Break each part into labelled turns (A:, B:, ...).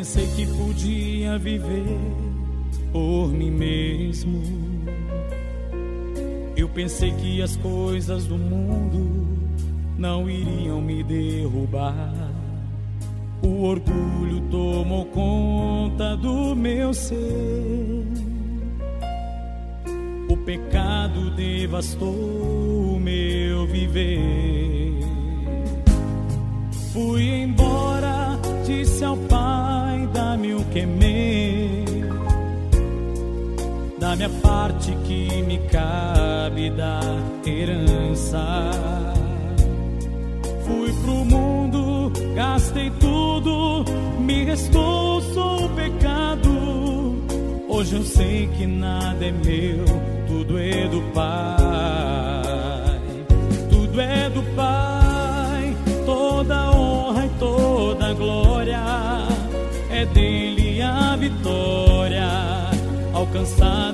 A: pensei que podia viver por mim mesmo. Eu pensei que as coisas do mundo não iriam me derrubar. O orgulho tomou conta do meu ser. O pecado devastou o meu viver. Fui embora, disse ao Pai: dá-me o que me, da minha parte que me cabe da herança. Fui pro mundo, gastei tudo, me restou só o pecado. Hoje eu sei que nada é meu, tudo é do Pai, tudo é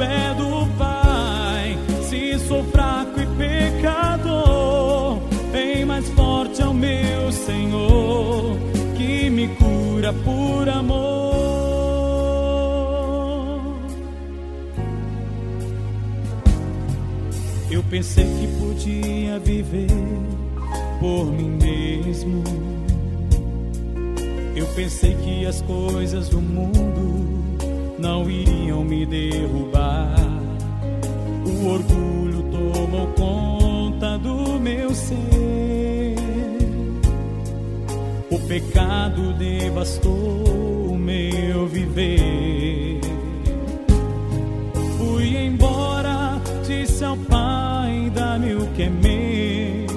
A: É do Pai, se sou fraco e pecador, bem mais forte é o meu Senhor que me cura por amor. Eu pensei que podia viver por mim mesmo. Eu pensei que as coisas do mundo não iriam me derrubar. O orgulho tomou conta do meu ser. O pecado devastou o meu viver. Fui embora, disse ao Pai: dá-me o que é meu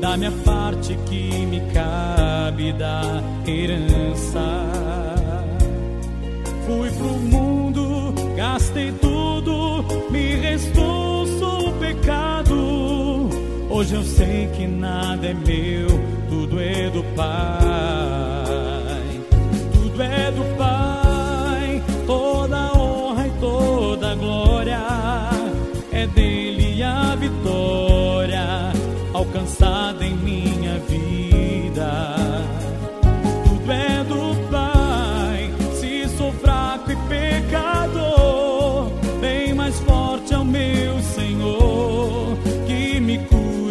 A: da minha parte que me cabe da herança. Fui pro mundo, gastei tudo, me restou só o pecado. Hoje eu sei que nada é meu, tudo é do Pai.